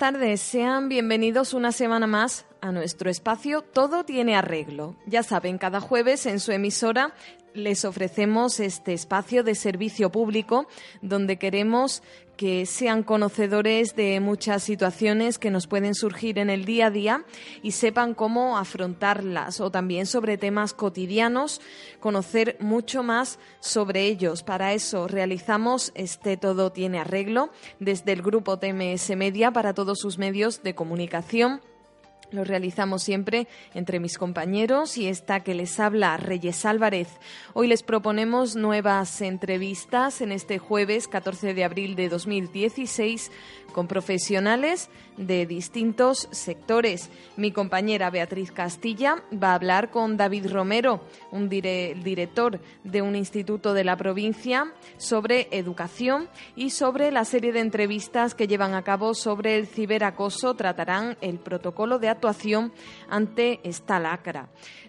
tardes, sean bienvenidos una semana más a nuestro espacio Todo tiene arreglo. Ya saben, cada jueves en su emisora les ofrecemos este espacio de servicio público donde queremos que sean conocedores de muchas situaciones que nos pueden surgir en el día a día y sepan cómo afrontarlas o también sobre temas cotidianos, conocer mucho más sobre ellos. Para eso realizamos este Todo tiene arreglo desde el grupo TMS Media para todos sus medios de comunicación lo realizamos siempre entre mis compañeros y esta que les habla Reyes Álvarez. Hoy les proponemos nuevas entrevistas en este jueves 14 de abril de 2016 con profesionales de distintos sectores. Mi compañera Beatriz Castilla va a hablar con David Romero, un director de un instituto de la provincia, sobre educación y sobre la serie de entrevistas que llevan a cabo sobre el ciberacoso. Tratarán el protocolo de actuación ante esta lacra.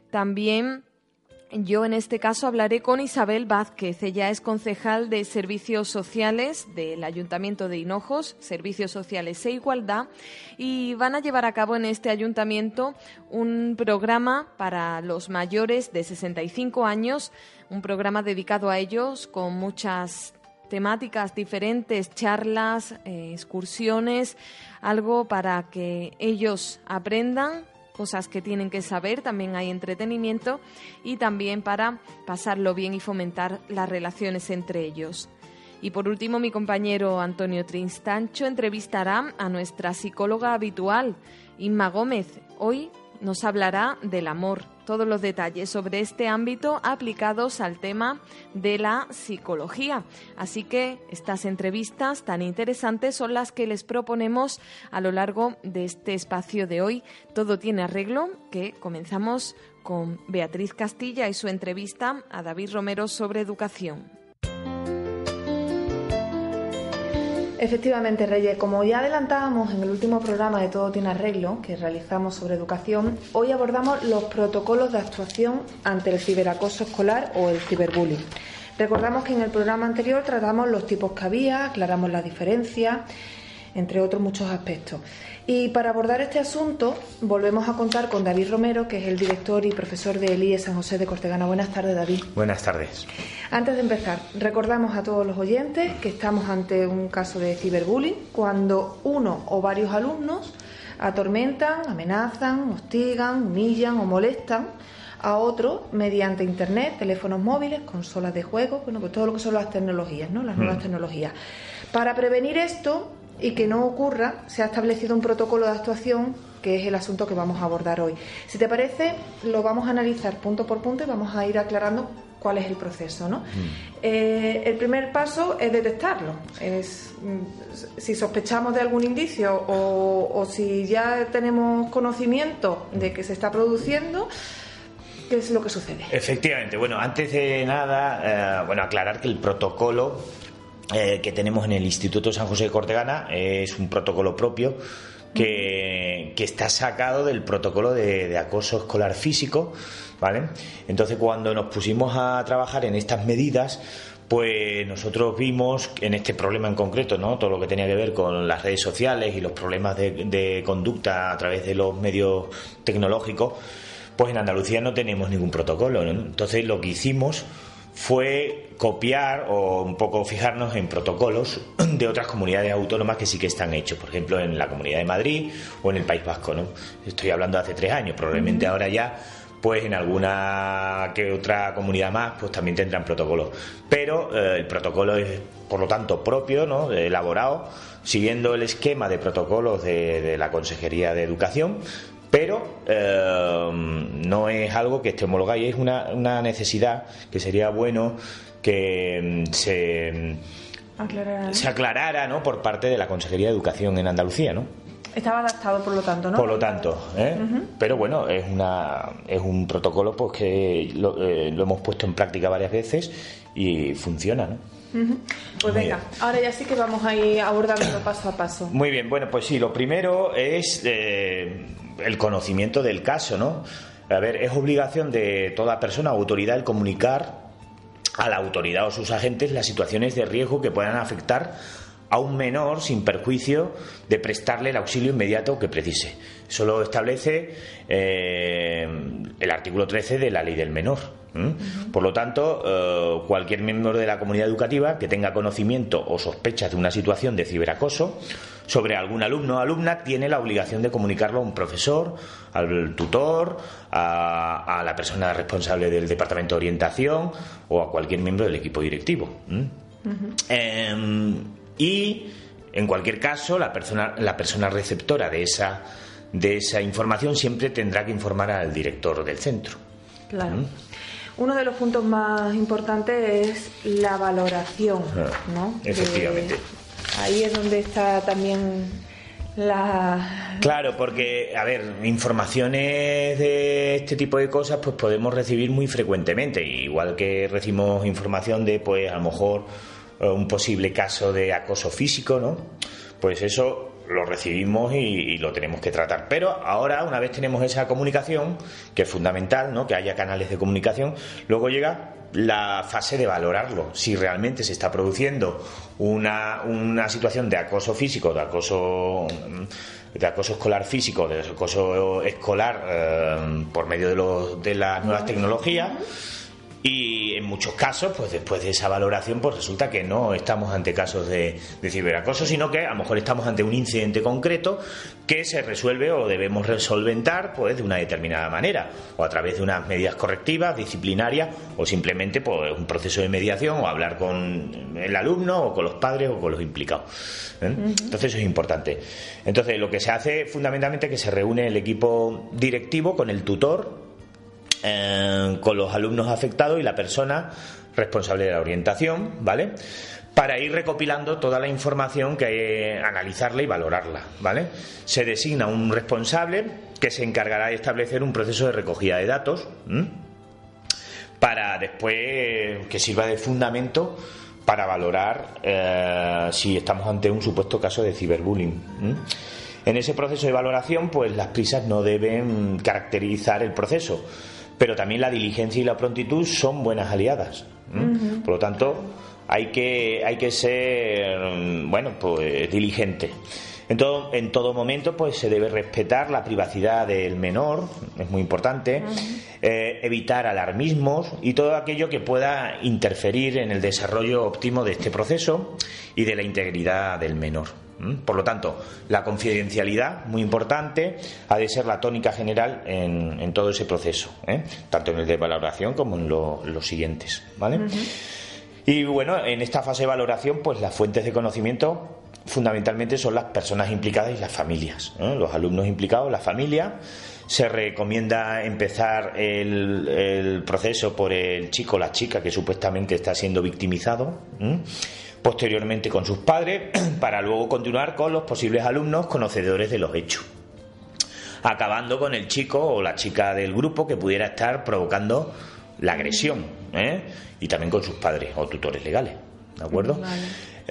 También yo en este caso hablaré con Isabel Vázquez. Ella es concejal de Servicios Sociales del Ayuntamiento de Hinojos, Servicios Sociales e Igualdad, y van a llevar a cabo en este ayuntamiento un programa para los mayores de 65 años, un programa dedicado a ellos con muchas temáticas diferentes, charlas, eh, excursiones, algo para que ellos aprendan cosas que tienen que saber, también hay entretenimiento y también para pasarlo bien y fomentar las relaciones entre ellos. Y por último, mi compañero Antonio Trinstancho entrevistará a nuestra psicóloga habitual, Inma Gómez. Hoy nos hablará del amor, todos los detalles sobre este ámbito aplicados al tema de la psicología. Así que estas entrevistas tan interesantes son las que les proponemos a lo largo de este espacio de hoy. Todo tiene arreglo, que comenzamos con Beatriz Castilla y su entrevista a David Romero sobre educación. Efectivamente, Reyes, como ya adelantábamos en el último programa de Todo tiene arreglo que realizamos sobre educación, hoy abordamos los protocolos de actuación ante el ciberacoso escolar o el ciberbullying. Recordamos que en el programa anterior tratamos los tipos que había, aclaramos las diferencias, entre otros muchos aspectos. Y para abordar este asunto, volvemos a contar con David Romero, que es el director y profesor de ELIE San José de Cortegana. Buenas tardes, David. Buenas tardes. Antes de empezar, recordamos a todos los oyentes que estamos ante un caso de ciberbullying cuando uno o varios alumnos atormentan, amenazan, hostigan, humillan o molestan a otro mediante internet, teléfonos móviles, consolas de juego, bueno, pues todo lo que son las tecnologías, ¿no? Las nuevas mm. tecnologías. Para prevenir esto, y que no ocurra, se ha establecido un protocolo de actuación que es el asunto que vamos a abordar hoy. Si te parece, lo vamos a analizar punto por punto y vamos a ir aclarando cuál es el proceso. ¿no? Mm. Eh, el primer paso es detectarlo. Es, mm, si sospechamos de algún indicio o, si ya tenemos conocimiento de que se está produciendo, ¿qué es lo que sucede? Efectivamente. Bueno, antes de nada, eh, bueno, aclarar que el protocolo eh, que tenemos en el Instituto San José de Cortegana es un protocolo propio que, está sacado del protocolo de, acoso escolar físico, ¿vale? Entonces cuando nos pusimos a trabajar en estas medidas, pues nosotros vimos en este problema en concreto, ¿no? Todo lo que tenía que ver con las redes sociales y los problemas de, conducta a través de los medios tecnológicos, pues en Andalucía no tenemos ningún protocolo, Entonces lo que hicimos fue copiar o un poco fijarnos en protocolos de otras comunidades autónomas que sí que están hechos, por ejemplo en la Comunidad de Madrid o en el País Vasco. ¿no? Estoy hablando de hace tres años, probablemente ahora ya pues en alguna que otra comunidad más pues también tendrán protocolos pero eh, el protocolo es por lo tanto propio no elaborado siguiendo el esquema de protocolos de la consejería de educación pero eh, no es algo que esté homologado y es una, una necesidad que sería bueno que mm, se, se aclarara ¿no? por parte de la Consejería de Educación en Andalucía, ¿no? Estaba adaptado, por lo tanto, ¿no? Por lo tanto, ¿eh? pero bueno, es una es un protocolo pues que lo, eh, lo, hemos puesto en práctica varias veces y funciona, ¿no? Pues venga, ahora ya sí que vamos a ir abordando paso a paso. Muy bien, bueno, pues sí, lo primero es eh, el conocimiento del caso, ¿no? A ver, es obligación de toda persona o autoridad el comunicar a la autoridad o sus agentes las situaciones de riesgo que puedan afectar a un menor sin perjuicio de prestarle el auxilio inmediato que precise. Eso lo establece eh, el artículo 13 de la ley del menor. Por lo tanto, eh, cualquier miembro de la comunidad educativa que tenga conocimiento o sospechas de una situación de ciberacoso sobre algún alumno o alumna tiene la obligación de comunicarlo a un profesor, al tutor, a, la persona responsable del departamento de orientación o a cualquier miembro del equipo directivo. Y, en cualquier caso, la persona, la persona receptora de esa de esa información siempre tendrá que informar al director del centro. Claro. ¿Mm? Uno de los puntos más importantes es la valoración, ah, ¿no? Efectivamente. ahí es donde está también la... Claro, porque, a ver, informaciones de este tipo de cosas pues podemos recibir muy frecuentemente, igual que recibimos información de, pues, a lo mejor un posible caso de acoso físico, ¿no? Pues eso lo recibimos y, lo tenemos que tratar. Pero ahora, una vez tenemos esa comunicación, que es fundamental, ¿no? que haya canales de comunicación, luego llega la fase de valorarlo. Si realmente se está produciendo una, una situación de acoso físico, de acoso de acoso escolar físico, de acoso escolar eh, por medio de, los, de las nuevas tecnologías y en muchos casos, pues después de esa valoración, pues resulta que no estamos ante casos de, ciberacoso, sino que a lo mejor estamos ante un incidente concreto que se resuelve o debemos resolventar pues de una determinada manera, o a través de unas medidas correctivas, disciplinarias, o simplemente pues un proceso de mediación, o hablar con el alumno, o con los padres, o con los implicados. ¿eh? Entonces eso es importante. Entonces lo que se hace fundamentalmente es que se reúne el equipo directivo con el tutor eh, con los alumnos afectados y la persona responsable de la orientación, ¿vale? Para ir recopilando toda la información que hay que analizarla y valorarla, ¿vale? Se designa un responsable que se encargará de establecer un proceso de recogida de datos para después que sirva de fundamento para valorar eh, si estamos ante un supuesto caso de ciberbullying. En ese proceso de valoración, pues las prisas no deben caracterizar el proceso, pero también la diligencia y la prontitud son buenas aliadas. Por lo tanto, hay que, hay que ser, bueno, pues diligente. En todo, en todo momento pues se debe respetar la privacidad del menor, es muy importante, eh, evitar alarmismos y todo aquello que pueda interferir en el desarrollo óptimo de este proceso y de la integridad del menor. Por lo tanto, la confidencialidad, muy importante, ha de ser la tónica general en, todo ese proceso, ¿eh? tanto en el de valoración como en los siguientes. ¿vale? Y bueno, en esta fase de valoración, pues las fuentes de conocimiento fundamentalmente son las personas implicadas y las familias, ¿eh? los alumnos implicados, la familia. Se recomienda empezar el, el, proceso por el chico o la chica que supuestamente está siendo victimizado posteriormente con sus padres, para luego continuar con los posibles alumnos conocedores de los hechos, acabando con el chico o la chica del grupo que pudiera estar provocando la agresión, ¿eh? y también con sus padres o tutores legales, ¿de acuerdo?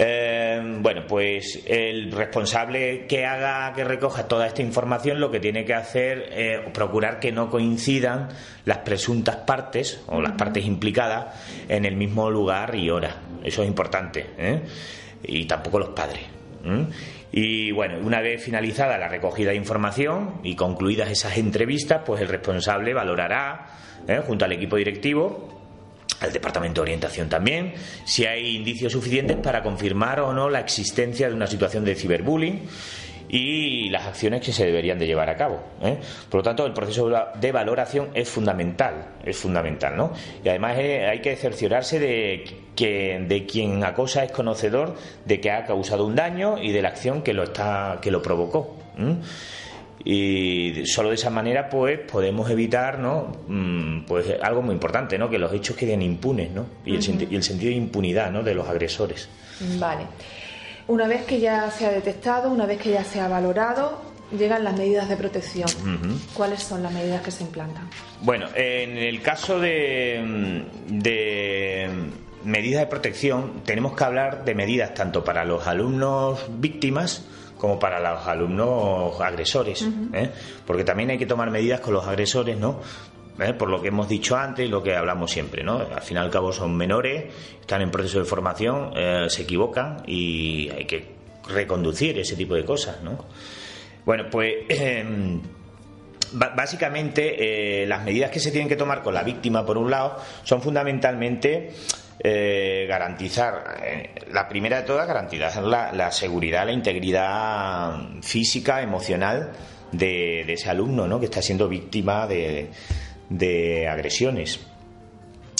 Eh, bueno, pues el responsable que haga, que recoja toda esta información, lo que tiene que hacer es procurar que no coincidan las presuntas partes o las partes implicadas en el mismo lugar y hora. Eso es importante. ¿eh? Y tampoco los padres. Y bueno, una vez finalizada la recogida de información y concluidas esas entrevistas, pues el responsable valorará, ¿eh? junto al equipo directivo, al Departamento de Orientación también, si hay indicios suficientes para confirmar o no la existencia de una situación de ciberbullying y las acciones que se deberían de llevar a cabo. ¿eh? Por lo tanto, el proceso de valoración es fundamental, es fundamental, ¿no? Y además eh, hay que cerciorarse de que de quien acosa es conocedor de que ha causado un daño y de la acción que lo está que lo provocó y solo de esa manera pues podemos evitar no mm, pues algo muy importante no que los hechos queden impunes no y, el, sentido de impunidad no de los agresores. Vale. Una vez que ya se ha detectado una vez que ya se ha valorado llegan las medidas de protección. Cuáles son las medidas que se implantan bueno en el caso de, de medidas de protección tenemos que hablar de medidas tanto para los alumnos víctimas como para los alumnos agresores, ¿eh? porque también hay que tomar medidas con los agresores, ¿no? ¿Eh? Por lo que hemos dicho antes y lo que hablamos siempre, ¿no? Al fin y al cabo son menores, están en proceso de formación, eh, se equivocan y hay que reconducir ese tipo de cosas, ¿no? Bueno, pues básicamente las medidas que se tienen que tomar con la víctima, por un lado, son fundamentalmente eh, garantizar, eh, la primera de todas, garantizar la, seguridad, la integridad física, emocional de, ese alumno ¿no? que está siendo víctima de, de agresiones.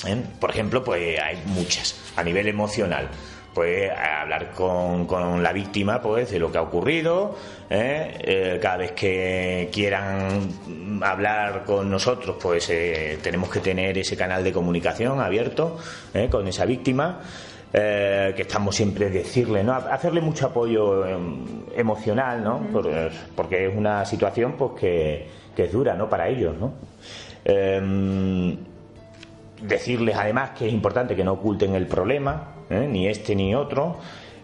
¿eh? Por ejemplo, pues hay muchas a nivel emocional pues hablar con, con, la víctima pues de lo que ha ocurrido ¿eh? Eh, cada vez que quieran hablar con nosotros pues eh, tenemos que tener ese canal de comunicación abierto con esa víctima que estamos siempre decirle no hacerle mucho apoyo em, emocional no porque es una situación pues que, que es dura no para ellos no em, decirles además que es importante que no oculten el problema ¿eh? ni este ni otro,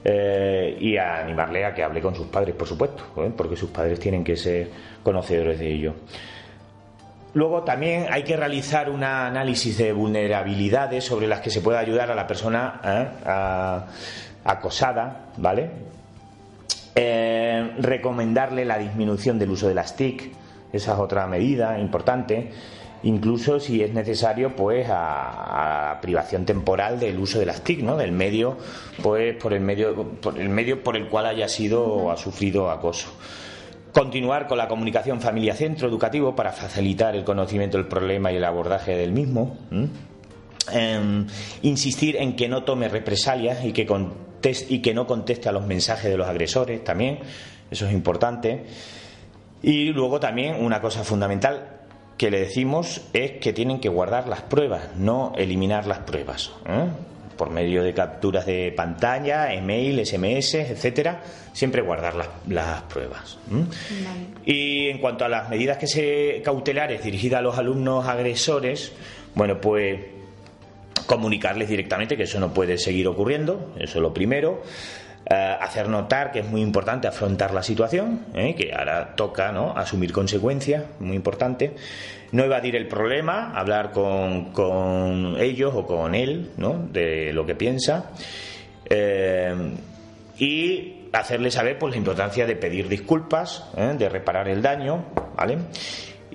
eh, y a animarle a que hable con sus padres, por supuesto, ¿eh? porque sus padres tienen que ser conocedores de ello. Luego también hay que realizar un análisis de vulnerabilidades sobre las que se puede ayudar a la persona acosada, ¿vale? recomendarle la disminución del uso de las TIC, esa es otra medida importante incluso si es necesario pues a, privación temporal del uso de las TIC, ¿no? del medio pues por el medio por el medio por el cual haya sido o ha sufrido acoso. Continuar con la comunicación familia-centro educativo para facilitar el conocimiento del problema y el abordaje del mismo. Em, insistir en que no tome represalias y que, y que no conteste a los mensajes de los agresores también, eso es importante. Y luego también una cosa fundamental, que le decimos es que tienen que guardar las pruebas, no eliminar las pruebas. ¿eh? Por medio de capturas de pantalla, email, SMS, etcétera, siempre guardar las, pruebas. Y en cuanto a las medidas que se cautelares dirigidas a los alumnos agresores, bueno, pues comunicarles directamente que eso no puede seguir ocurriendo, eso es lo primero. Eh, hacer notar que es muy importante afrontar la situación, eh, que ahora toca ¿no? asumir consecuencias, muy importante. No evadir el problema, hablar con, con ellos o con él ¿no? de lo que piensa. Eh, y hacerle saber pues, la importancia de pedir disculpas, de reparar el daño, ¿vale?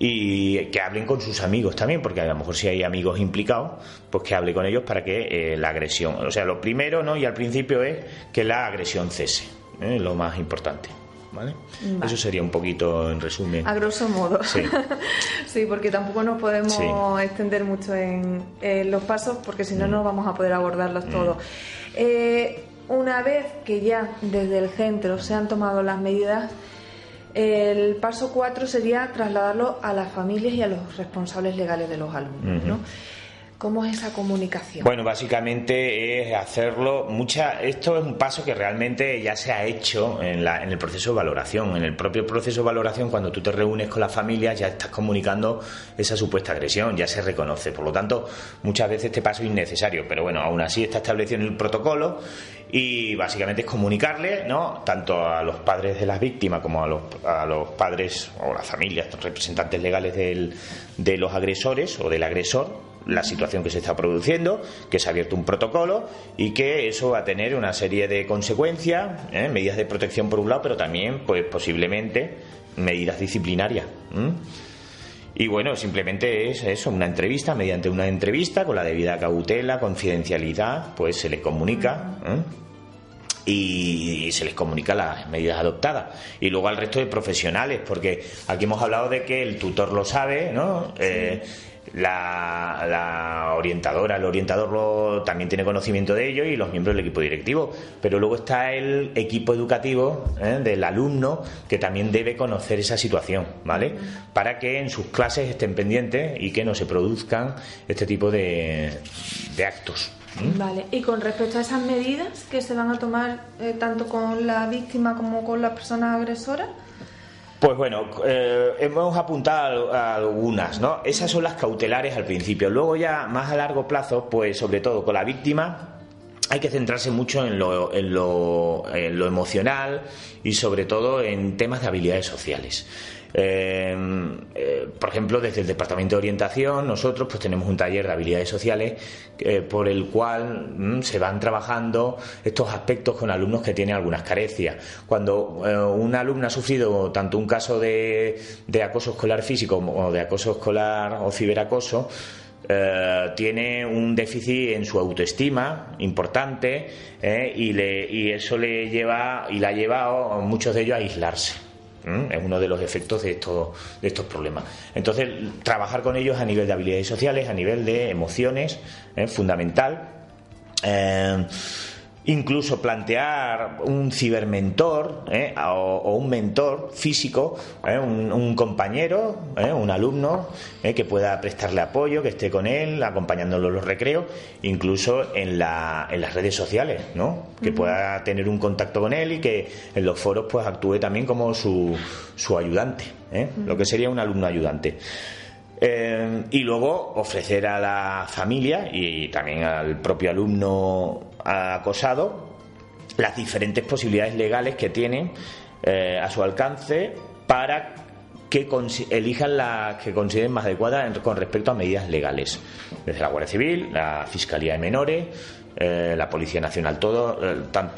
Y que hablen con sus amigos también, porque a lo mejor si hay amigos implicados, pues que hable con ellos para que eh, la agresión, o sea, lo primero, ¿no? Y al principio es que la agresión cese, ¿eh? lo más importante. ¿Vale? Eso sería un poquito en resumen. A grosso modo. Sí, sí porque tampoco nos podemos extender mucho en, los pasos porque si no, mm. no vamos a poder abordarlos mm. todos. Eh, una vez que ya desde el centro se han tomado las medidas, el paso cuatro sería trasladarlo a las familias y a los responsables legales de los alumnos. ¿no? ¿Cómo es esa comunicación? Bueno, básicamente es hacerlo. Mucha, esto es un paso que realmente ya se ha hecho en, la, en el proceso de valoración. En el propio proceso de valoración, cuando tú te reúnes con las familias, ya estás comunicando esa supuesta agresión, ya se reconoce. Por lo tanto, muchas veces este paso es innecesario, pero bueno, aún así está establecido en el protocolo y básicamente es comunicarle, ¿no? Tanto a los padres de las víctimas como a los, a los padres o las familias, representantes legales del, de los agresores o del agresor la situación que se está produciendo, que se ha abierto un protocolo y que eso va a tener una serie de consecuencias, ¿eh? medidas de protección por un lado, pero también, pues posiblemente, medidas disciplinarias. Y bueno, simplemente es eso, una entrevista, mediante una entrevista con la debida cautela, confidencialidad, pues se le comunica. Y se les comunica las medidas adoptadas. Y luego al resto de profesionales, porque aquí hemos hablado de que el tutor lo sabe, ¿no? Eh, la, orientadora, el orientador también tiene conocimiento de ello y los miembros del equipo directivo. Pero luego está el equipo educativo ¿eh? del alumno que también debe conocer esa situación, ¿vale? Para que en sus clases estén pendientes y que no se produzcan este tipo de, actos. Vale, y con respecto a esas medidas que se van a tomar eh, tanto con la víctima como con la persona agresora, pues bueno, eh, hemos apuntado algunas, ¿no? Esas son las cautelares al principio. Luego ya más a largo plazo, pues sobre todo con la víctima, hay que centrarse mucho en lo, en lo, en lo emocional y sobre todo en temas de habilidades sociales. Eh, eh, por ejemplo, desde el Departamento de Orientación, nosotros pues tenemos un taller de habilidades sociales eh, por el cual mm, se van trabajando estos aspectos con alumnos que tienen algunas carecias. Cuando eh, un alumno ha sufrido tanto un caso de, acoso escolar físico como de acoso escolar o ciberacoso, tiene un déficit en su autoestima importante y, le, y, eso le lleva y la ha llevado a muchos de ellos a aislarse. Es uno de los efectos de estos, de estos problemas. Entonces, trabajar con ellos a nivel de habilidades sociales, a nivel de emociones, es fundamental. Eh, incluso plantear un cibermentor ¿eh? o, un mentor físico, ¿eh? un, compañero, ¿eh? un alumno que pueda prestarle apoyo, que esté con él, acompañándolo en los recreos, incluso en, la, en las redes sociales, ¿no? que pueda tener un contacto con él y que en los foros pues actúe también como su, su ayudante, lo que sería un alumno ayudante. y luego ofrecer a la familia y también al propio alumno acosado las diferentes posibilidades legales que tienen eh, a su alcance para que elijan las que consideren más adecuadas con respecto a medidas legales. Desde la Guardia Civil, la Fiscalía de Menores, eh, la Policía Nacional, todo, eh,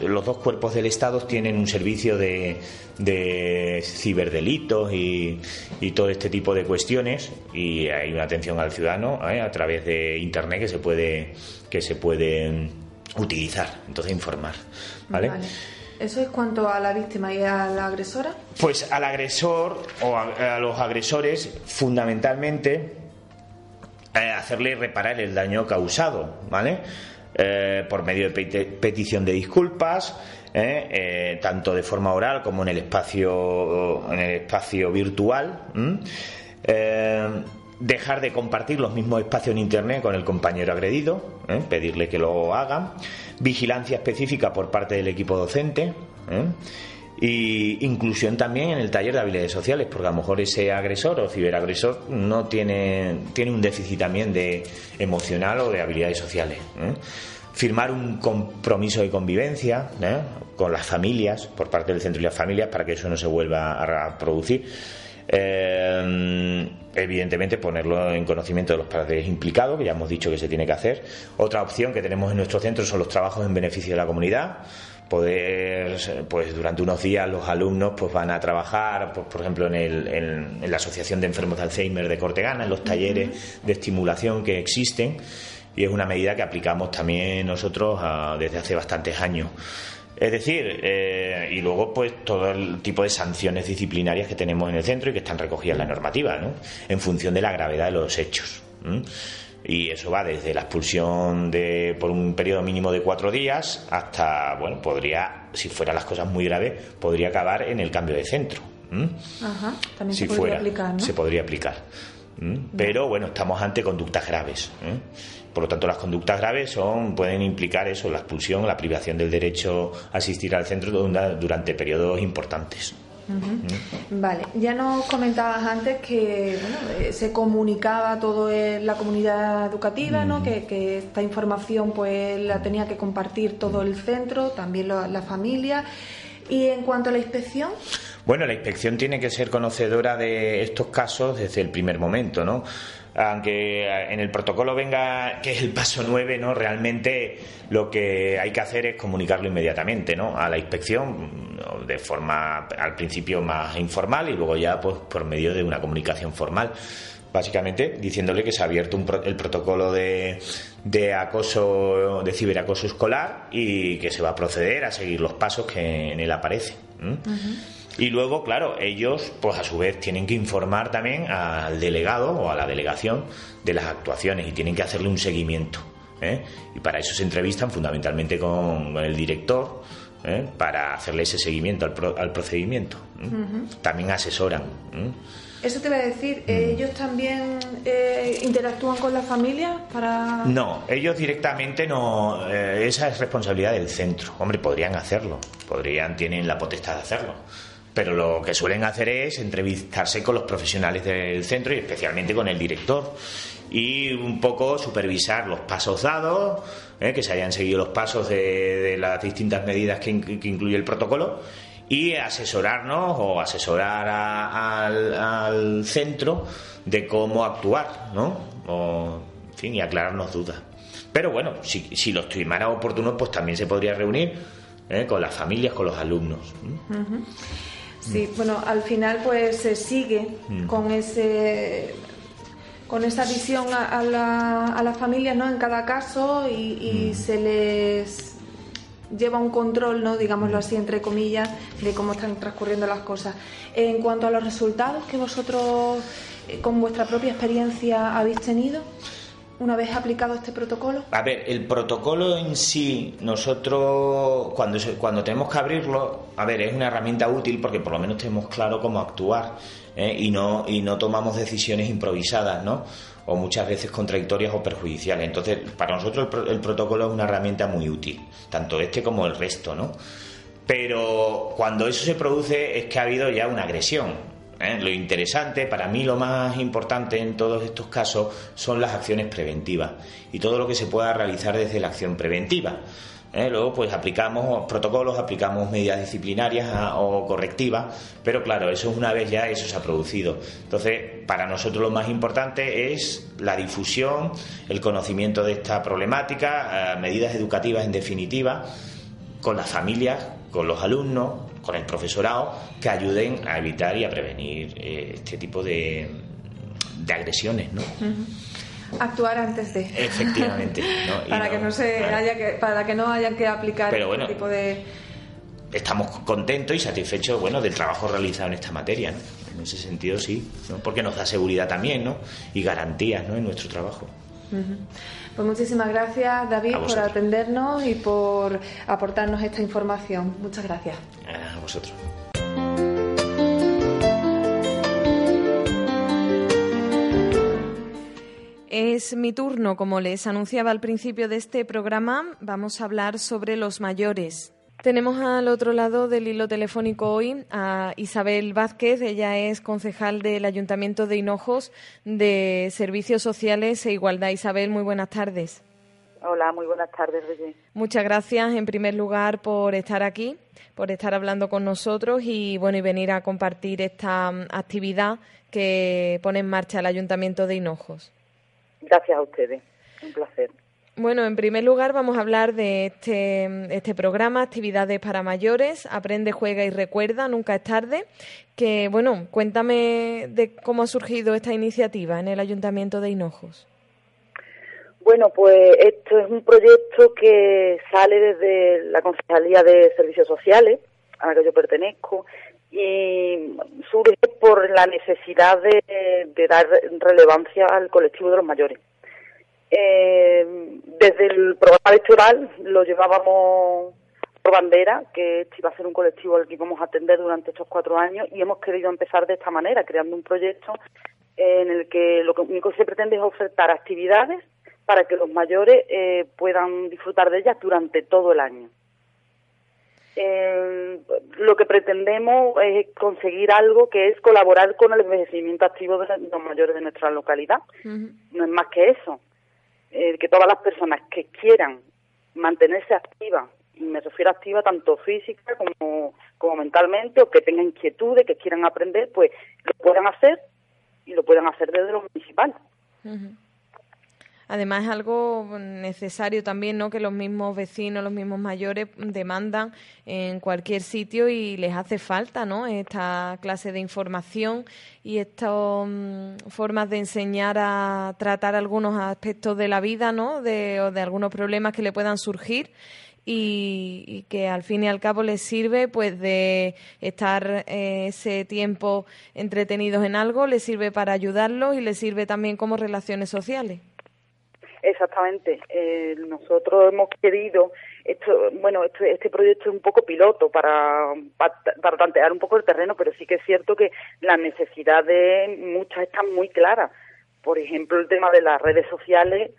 los dos cuerpos del Estado tienen un servicio de, de ciberdelitos y, y, todo este tipo de cuestiones y hay una atención al ciudadano a través de Internet que se puede que se puede utilizar, entonces informar. ¿vale? ¿Eso es cuanto a la víctima y a la agresora? Pues al agresor o a, los agresores, fundamentalmente, eh, hacerle reparar el daño causado, ¿vale? Eh, por medio de petición de disculpas, eh, tanto de forma oral como en el espacio, en el espacio virtual dejar de compartir los mismos espacios en Internet con el compañero agredido, ¿eh? pedirle que lo haga, vigilancia específica por parte del equipo docente. ¿eh? Y inclusión también en el taller de habilidades sociales, porque a lo mejor ese agresor o ciberagresor no tiene, tiene un déficit también de emocional o de habilidades sociales. ¿eh? Firmar un compromiso de convivencia con las familias, por parte del centro y las familias, para que eso no se vuelva a producir eh, evidentemente ponerlo en conocimiento de los padres implicados, que ya hemos dicho que se tiene que hacer. Otra opción que tenemos en nuestro centro son los trabajos en beneficio de la comunidad. Poder, pues durante unos días los alumnos pues van a trabajar, pues, por ejemplo, en, el, en, la Asociación de Enfermos de Alzheimer de Cortegana, en los talleres de estimulación que existen, y es una medida que aplicamos también nosotros ah, desde hace bastantes años. Es decir, eh, y luego pues todo el tipo de sanciones disciplinarias que tenemos en el centro y que están recogidas en la normativa, ¿no? En función de la gravedad de los hechos. Y eso va desde la expulsión de, por un periodo mínimo de cuatro días hasta, bueno, podría, si fueran las cosas muy graves, podría acabar en el cambio de centro. Ajá, también se podría aplicar, ¿no? Se podría aplicar. Pero bueno, estamos ante conductas graves. Por lo tanto, las conductas graves son, pueden implicar eso, la expulsión, la privación del derecho a asistir al centro durante periodos importantes. Vale, ya nos comentabas antes que eh, se comunicaba todo en la comunidad educativa, ¿no? que, esta información pues la tenía que compartir todo el centro, también la familia. Y en cuanto a la inspección. Bueno, la inspección tiene que ser conocedora de estos casos desde el primer momento, ¿no? Aunque en el protocolo venga que es el paso 9, ¿no? Realmente lo que hay que hacer es comunicarlo inmediatamente, ¿no? A la inspección de forma al principio más informal y luego ya pues por medio de una comunicación formal. Básicamente diciéndole que se ha abierto el protocolo de, de acoso, de ciberacoso escolar y que se va a proceder a seguir los pasos que en él aparecen. Y luego, claro, ellos, pues a su vez, tienen que informar también al delegado o a la delegación de las actuaciones y tienen que hacerle un seguimiento. ¿eh? Y para eso se entrevistan fundamentalmente con, el director ¿eh? para hacerle ese seguimiento al, procedimiento. ¿eh? También asesoran. Eso te voy a decir, mm. ¿ellos también interactúan con la familia para...? No, ellos directamente no, esa es responsabilidad del centro. Hombre, podrían hacerlo, podrían, tienen la potestad de hacerlo pero lo que suelen hacer es entrevistarse con los profesionales del centro y especialmente con el director y un poco supervisar los pasos dados, ¿eh? que se hayan seguido los pasos de, las distintas medidas que, incluye el protocolo y asesorarnos o asesorar al, centro de cómo actuar, ¿no? O, en fin, y aclararnos dudas. Pero bueno, si, si lo estimara oportuno, pues también se podría reunir ¿eh? con las familias, con los alumnos. Sí, bueno, al final pues se sigue mm. con ese con esa visión a, la, a las familias ¿no? en cada caso y, mm. se les lleva un control, ¿no? digámoslo así, entre comillas, de cómo están transcurriendo las cosas. En cuanto a los resultados que vosotros, eh, con vuestra propia experiencia, habéis tenido, una vez aplicado este protocolo? A ver, el protocolo en sí, nosotros cuando, cuando tenemos que abrirlo, a ver, es una herramienta útil porque por lo menos tenemos claro cómo actuar ¿eh? y, no, y no tomamos decisiones improvisadas, ¿no? O muchas veces contradictorias o perjudiciales. Entonces, para nosotros el, el protocolo es una herramienta muy útil, tanto este como el resto, ¿no? Pero cuando eso se produce es que ha habido ya una agresión. ¿Eh? Lo interesante, para mí lo más importante en todos estos casos son las acciones preventivas y todo lo que se pueda realizar desde la acción preventiva. ¿eh? Luego, pues aplicamos protocolos, aplicamos medidas disciplinarias ah, o correctivas, pero claro, eso es una vez ya eso se ha producido. Entonces, para nosotros lo más importante es la difusión, el conocimiento de esta problemática, ah, medidas educativas en definitiva, con las familias, con los alumnos, con el profesorado que ayuden a evitar y a prevenir eh, este tipo de, de agresiones, ¿no? Actuar antes de. Efectivamente. para que no se haya que, para que no haya que aplicar este tipo de. Estamos contentos y satisfechos, bueno, del trabajo realizado en esta materia, En ese sentido sí, porque nos da seguridad también, ¿no? Y garantías, ¿no? En nuestro trabajo. Pues muchísimas gracias, David, por atendernos y por aportarnos esta información. Muchas gracias. A vosotros. Es mi turno, como les anunciaba al principio de este programa, vamos a hablar sobre los mayores. Tenemos al otro lado del hilo telefónico hoy a Isabel Vázquez. Ella es concejal del Ayuntamiento de Hinojos de Servicios Sociales e Igualdad. Isabel, muy buenas tardes. Hola, muy buenas tardes, Muchas gracias, en primer lugar, por estar aquí, por estar hablando con nosotros y bueno y venir a compartir esta mm, actividad que pone en marcha el Ayuntamiento de Hinojos. Gracias a ustedes, un placer. Bueno, en primer lugar vamos a hablar de este, este, programa, Actividades para Mayores, Aprende, Juega y Recuerda, Nunca es tarde. Que, bueno, cuéntame de cómo ha surgido esta iniciativa en el Ayuntamiento de Hinojos. Bueno, pues esto es un proyecto que sale desde la Concejalía de Servicios Sociales, a la que yo pertenezco, y surge por la necesidad de dar relevancia al colectivo de los mayores eh, desde el programa electoral lo llevábamos por bandera, que este iba a ser un colectivo al que íbamos a atender durante estos cuatro años y hemos querido empezar de esta manera, creando un proyecto en el que lo único que se pretende es ofertar actividades para que los mayores eh, puedan disfrutar de ellas durante todo el año. Eh, lo que pretendemos es conseguir algo que es colaborar con el envejecimiento activo de los mayores de nuestra localidad. No es más que eso. Eh, que todas las personas que quieran mantenerse activas, y me refiero a activa tanto física como, como mentalmente, o que tengan inquietudes, que quieran aprender, pues lo puedan hacer y lo puedan hacer desde lo municipal. Además es algo necesario también, ¿no? Que los mismos vecinos, los mismos mayores demandan en cualquier sitio y les hace falta, ¿no? Esta clase de información y estas mm, formas de enseñar a tratar algunos aspectos de la vida, ¿no? De, o de algunos problemas que le puedan surgir. Y, que al fin y al cabo les sirve pues de estar eh, ese tiempo entretenidos en algo, les sirve para ayudarlos y les sirve también como relaciones sociales. Exactamente. Eh, nosotros hemos querido, esto, bueno, este, este proyecto es un poco piloto para, para, tantear un poco el terreno, pero sí que es cierto que las necesidades muchas están muy claras. Por ejemplo, el tema de las redes sociales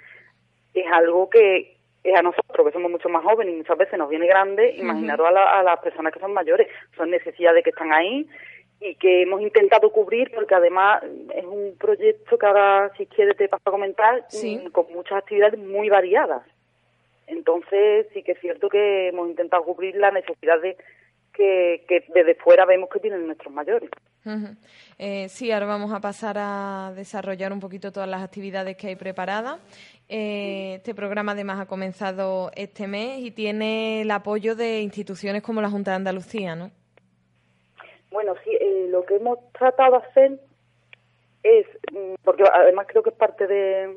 es algo que es a nosotros, que somos mucho más jóvenes y muchas veces nos viene grande, imaginaros a, a las personas que son mayores, son necesidades que están ahí, y que hemos intentado cubrir porque además es un proyecto que ahora si quieres te paso a comentar mm, con muchas actividades muy variadas entonces sí que es cierto que hemos intentado cubrir la necesidad de que, que desde fuera vemos que tienen nuestros mayores. Eh, sí, ahora vamos a pasar a desarrollar un poquito todas las actividades que hay preparadas. Eh, este programa además ha comenzado este mes y tiene el apoyo de instituciones como la Junta de Andalucía, ¿no? Bueno, sí, eh, lo que hemos tratado de hacer es, mm, porque además creo que es parte de,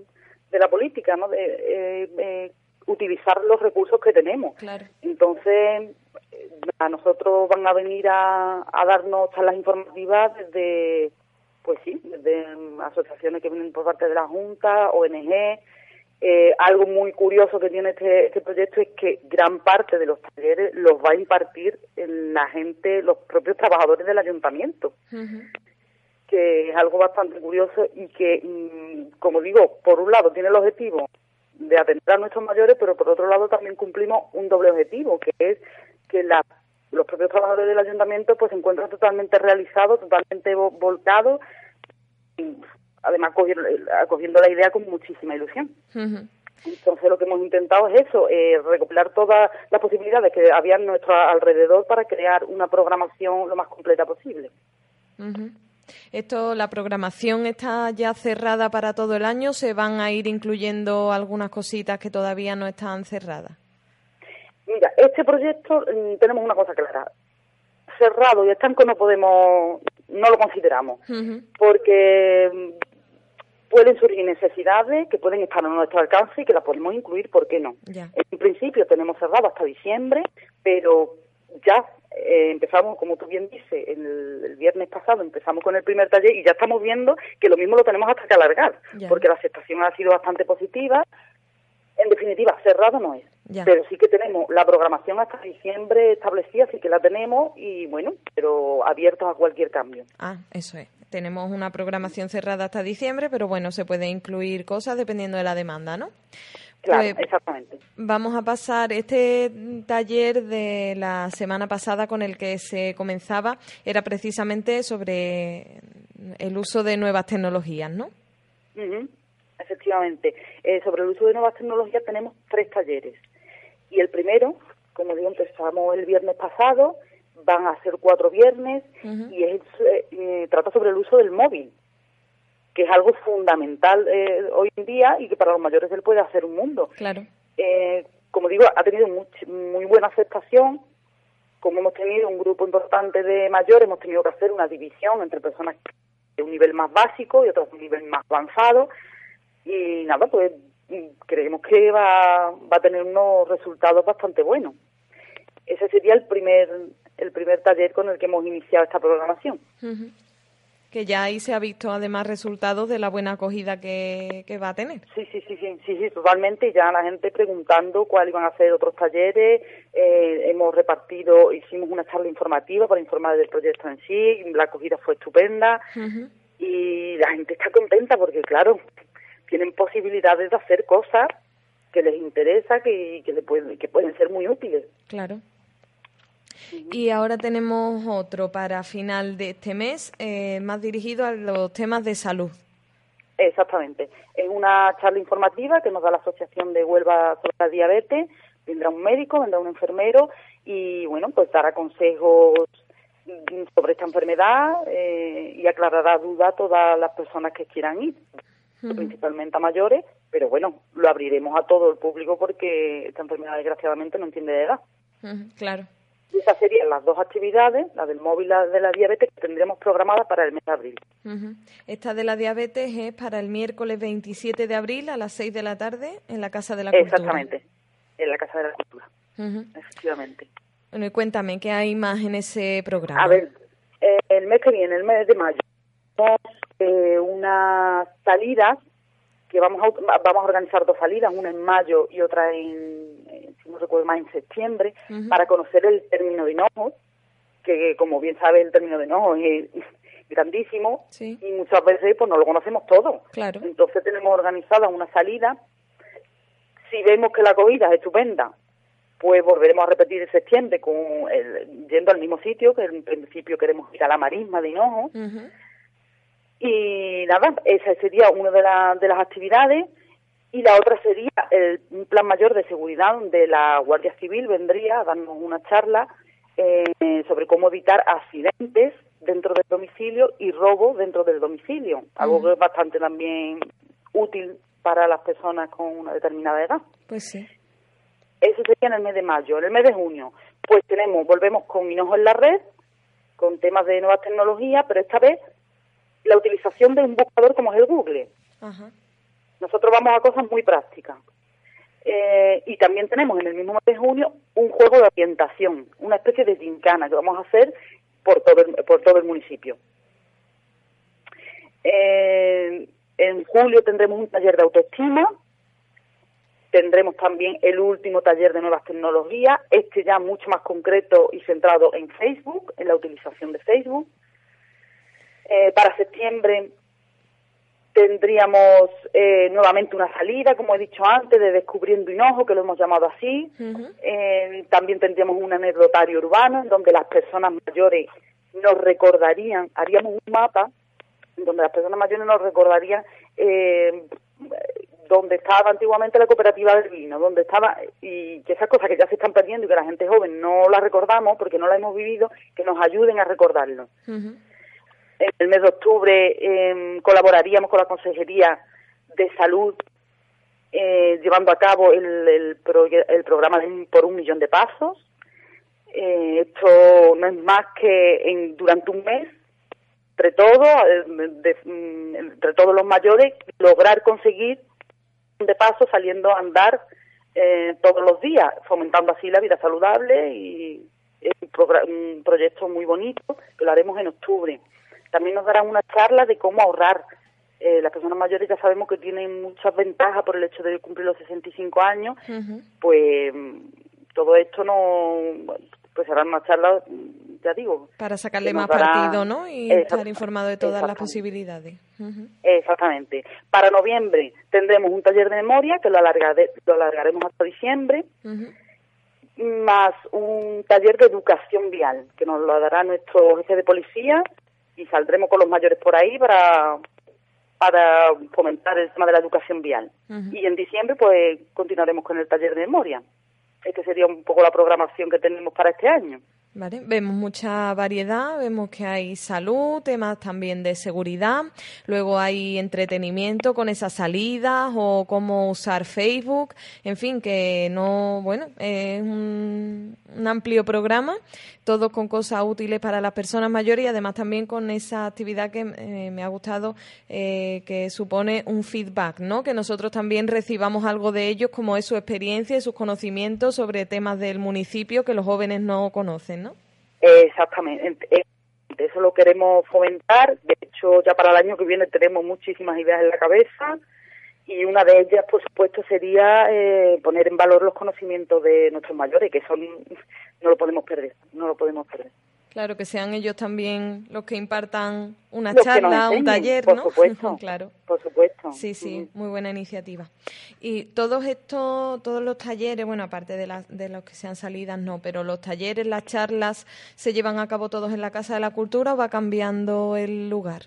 la política, ¿no? De, utilizar los recursos que tenemos. Claro. Entonces, a nosotros van a venir a, darnos las informativas desde, pues sí, desde asociaciones que vienen por parte de la Junta, ONG. Eh, algo muy curioso que tiene este, este proyecto es que gran parte de los talleres los va a impartir la gente, los propios trabajadores del ayuntamiento. que es algo bastante curioso y que, mm, como digo, por un lado tiene el objetivo de atender a nuestros mayores, pero por otro lado también cumplimos un doble objetivo, que es que la, los propios trabajadores del ayuntamiento pues se encuentran totalmente realizados, totalmente volcados, además acogiendo la idea con muchísima ilusión. Entonces lo que hemos intentado es eso, eh, recopilar todas las posibilidades que había a nuestro alrededor para crear una programación lo más completa posible. Esto, la programación está ya cerrada para todo el año. ¿Se van a ir incluyendo algunas cositas que todavía no están cerradas? Mira, este proyecto mm, tenemos una cosa clara. Cerrado y estanco no podemos, no lo consideramos, porque mm, pueden surgir necesidades que pueden estar a nuestro alcance y que las podemos incluir, ¿por qué no? En principio tenemos cerrado hasta diciembre, pero ya eh, empezamos, como tú bien dices, el, viernes pasado empezamos con el primer taller y ya estamos viendo que lo mismo lo tenemos hasta que alargar, porque la aceptación ha sido bastante positiva. En definitiva, cerrado no es, pero sí que tenemos la programación hasta diciembre establecida, sí que la tenemos y bueno, pero abiertos a cualquier cambio. Ah, eso es. Tenemos una programación cerrada hasta diciembre, pero bueno, se puede incluir cosas dependiendo de la demanda, ¿no? Claro, pues, exactamente. Vamos a pasar este taller de la semana pasada con el que se comenzaba, era precisamente sobre el uso de nuevas tecnologías, ¿no? Efectivamente. Eh, sobre el uso de nuevas tecnologías tenemos tres talleres. Y el primero, como digo, empezamos el viernes pasado, van a ser cuatro viernes, y es, eh, trata sobre el uso del móvil que es algo fundamental eh, hoy en día y que para los mayores él puede hacer un mundo. Claro. Eh, como digo, ha tenido muy buena aceptación. Como hemos tenido un grupo importante de mayores, hemos tenido que hacer una división entre personas de un nivel más básico y otras de un nivel más avanzado. Y nada, pues creemos que va, va a tener unos resultados bastante buenos. Ese sería el primer, el primer taller con el que hemos iniciado esta programación que ya ahí se ha visto además resultados de la buena acogida que, va a tener. Sí, sí, sí, sí, sí, sí, totalmente. Ya la gente preguntando cuáles iban a ser otros talleres. Eh, hemos repartido, hicimos una charla informativa para informar del proyecto en sí. La acogida fue estupenda y la gente está contenta porque, claro, tienen posibilidades de hacer cosas que les interesa, que, que, le pueden, que pueden ser muy útiles. Claro. Y ahora tenemos otro para final de este mes, eh, más dirigido a los temas de salud. Exactamente. Es una charla informativa que nos da la Asociación de Huelva sobre la diabetes. Vendrá un médico, vendrá un enfermero y, bueno, pues dará consejos sobre esta enfermedad eh, y aclarará dudas a todas las personas que quieran ir, principalmente a mayores, pero bueno, lo abriremos a todo el público porque esta enfermedad desgraciadamente no entiende de edad. claro. Esas serían las dos actividades, la del móvil y la de la diabetes, que tendremos programadas para el mes de abril. Esta de la diabetes es para el miércoles 27 de abril a las 6 de la tarde en la Casa de la Cultura. Exactamente, en la Casa de la Cultura, efectivamente. Bueno, y cuéntame, ¿qué hay más en ese programa? A ver, eh, el mes que viene, el mes de mayo, tenemos eh, unas salidas que vamos a, vamos a organizar dos salidas, una en mayo y otra en, si no recuerdo más, en septiembre, para conocer el término de hinojo, que como bien sabe el término de hinojo es grandísimo y muchas veces pues no lo conocemos todo. Claro. Entonces tenemos organizada una salida. Si vemos que la acogida es estupenda, pues volveremos a repetir en septiembre con yendo al mismo sitio, que en principio queremos ir a la marisma de Hinojo. Y nada, esa sería una de, de las actividades y la otra sería el, un plan mayor de seguridad donde la Guardia Civil vendría a darnos una charla eh, sobre cómo evitar accidentes dentro del domicilio y robo dentro del domicilio, algo que es bastante también útil para las personas con una determinada edad. Pues sí. Eso sería en el mes de mayo. En el mes de junio, pues tenemos, volvemos con Hinojo en la red, con temas de nuevas tecnologías, pero esta vez la utilización de un buscador como es el Google. Nosotros vamos a cosas muy prácticas. Eh, y también tenemos en el mismo mes de junio un juego de orientación, una especie de gincana que vamos a hacer por todo el, por todo el municipio. Eh, en julio tendremos un taller de autoestima, tendremos también el último taller de nuevas tecnologías, este ya mucho más concreto y centrado en Facebook, en la utilización de Facebook. Eh, para septiembre tendríamos eh, nuevamente una salida, como he dicho antes, de Descubriendo Hinojo, que lo hemos llamado así. Eh, también tendríamos un anecdotario urbano, en donde las personas mayores nos recordarían, haríamos un mapa, donde las personas mayores nos recordarían eh, donde estaba antiguamente la cooperativa del vino, donde estaba, y que esas cosas que ya se están perdiendo y que la gente joven no las recordamos porque no las hemos vivido, que nos ayuden a recordarlo. En el mes de octubre em, colaboraríamos con la Consejería de Salud eh, llevando a cabo el, el, el programa por un millón de pasos. Eh, esto no es más que en, durante un mes, entre todos, eh, mm, entre todos los mayores, lograr conseguir de paso saliendo a andar eh, todos los días, fomentando así la vida saludable y es un, proyecto muy bonito que lo haremos en octubre. También nos darán una charla de cómo ahorrar. Eh, las personas mayores ya sabemos que tienen muchas ventajas por el hecho de cumplir los 65 años, pues mm, todo esto no pues será una charla ya digo. Para sacarle más partido, ¿no? Y estar informado de todas las posibilidades. Exactamente. Para noviembre tendremos un taller de memoria que lo, lo alargaremos hasta diciembre, más un taller de educación vial que nos lo dará nuestro jefe de policía y saldremos con los mayores por ahí para para fomentar el tema de la educación vial. Y en diciembre pues continuaremos con el taller de memoria. Esta sería un poco la programación que tenemos para este año. Vemos mucha variedad, vemos que hay salud, temas también de seguridad, luego hay entretenimiento con esas salidas o cómo usar Facebook, en fin, que no, bueno, es un, amplio programa, todo con cosas útiles para las personas mayores y además también con esa actividad que eh, me ha gustado, eh, que supone un feedback, ¿no? Que nosotros también recibamos algo de ellos, como es su experiencia y sus conocimientos sobre temas del municipio que los jóvenes no conocen, ¿no? Exactamente. Eso lo queremos fomentar. De hecho, ya para el año que viene tenemos muchísimas ideas en la cabeza y una de ellas, por supuesto, sería eh, poner en valor los conocimientos de nuestros mayores, que son no lo podemos perder, no lo podemos perder. Claro, que sean ellos también los que impartan una charla, un taller, por Supuesto, claro. Por supuesto. Sí, sí, muy buena iniciativa. Y todos estos, todos los talleres, bueno, aparte de, las de los que sean salidas, no, pero los talleres, las charlas, ¿se llevan a cabo todos en la Casa de la Cultura o va cambiando el lugar?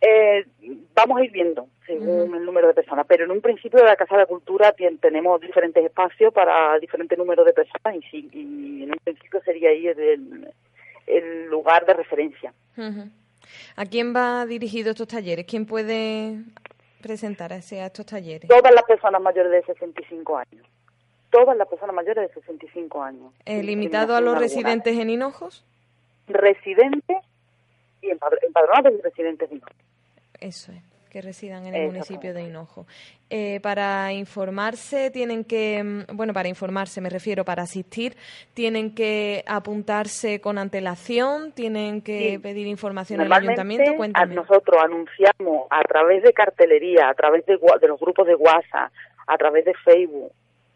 Eh, vamos a ir viendo según el número de personas, pero en un principio de la Casa de la Cultura tenemos diferentes espacios para diferentes números de personas y, sí, y en un principio sería ahí el, el lugar de referencia. ¿A quién va dirigido estos talleres? ¿Quién puede presentarse a estos talleres? Todas las personas mayores de 65 años. Todas las personas mayores de 65 años. ¿Eh, ¿Limitado a los residentes en Hinojos? Residentes y empadronados y residentes en Hinojos. Eso es que residan en el municipio de Hinojo. Eh, para informarse tienen que, mm, bueno, para informarse me refiero, para asistir, tienen que apuntarse con antelación, tienen que pedir información al ayuntamiento. Cuéntame. Nosotros anunciamos a través de cartelería, a través de, de los grupos de WhatsApp, a través de Facebook,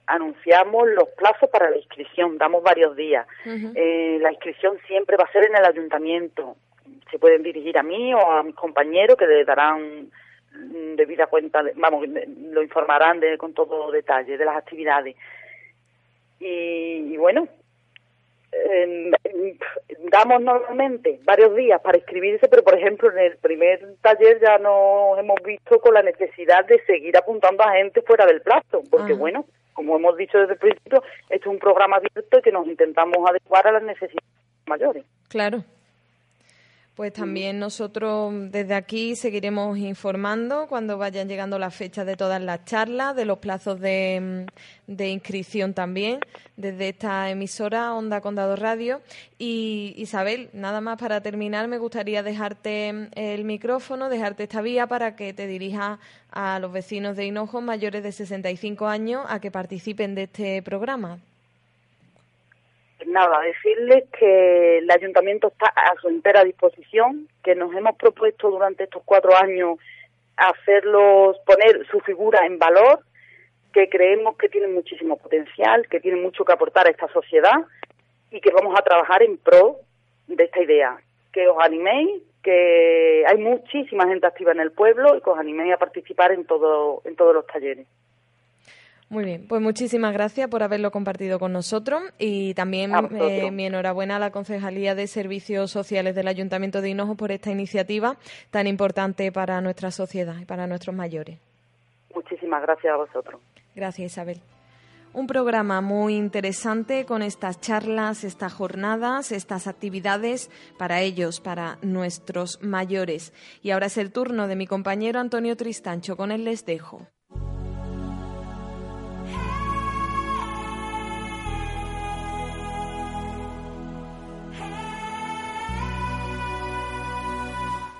anunciamos los plazos para la inscripción, damos varios días. Eh, la inscripción siempre va a ser en el ayuntamiento. Se pueden dirigir a mí o a mis compañeros que le darán debida cuenta, vamos, lo informarán de, con todo detalle de las actividades. Y, bueno, damos normalmente varios días para inscribirse, pero por ejemplo en el primer taller ya nos hemos visto con la necesidad de seguir apuntando a gente fuera del plazo, porque bueno, como hemos dicho desde el principio, esto es un programa abierto que nos intentamos adecuar a las necesidades mayores. Claro. Pues también nosotros desde aquí seguiremos informando cuando vayan llegando las fechas de todas las charlas, de los plazos de, de inscripción también, desde esta emisora Onda Condado Radio. Y Isabel, nada más para terminar, me gustaría dejarte el micrófono, dejarte esta vía para que te dirijas a los vecinos de Hinojo mayores de 65 años a que participen de este programa nada, decirles que el ayuntamiento está a su entera disposición, que nos hemos propuesto durante estos cuatro años hacerlos, poner su figura en valor, que creemos que tienen muchísimo potencial, que tienen mucho que aportar a esta sociedad y que vamos a trabajar en pro de esta idea. Que os animéis, que hay muchísima gente activa en el pueblo y que os animéis a participar en, todo, en todos los talleres. Muy bien, pues muchísimas gracias por haberlo compartido con nosotros y también eh, mi enhorabuena a la Concejalía de Servicios Sociales del Ayuntamiento de Hinojo por esta iniciativa tan importante para nuestra sociedad y para nuestros mayores. Muchísimas gracias a vosotros. Gracias, Isabel. Un programa muy interesante con estas charlas, estas jornadas, estas actividades para ellos, para nuestros mayores. Y ahora es el turno de mi compañero Antonio Tristancho. Con él les dejo.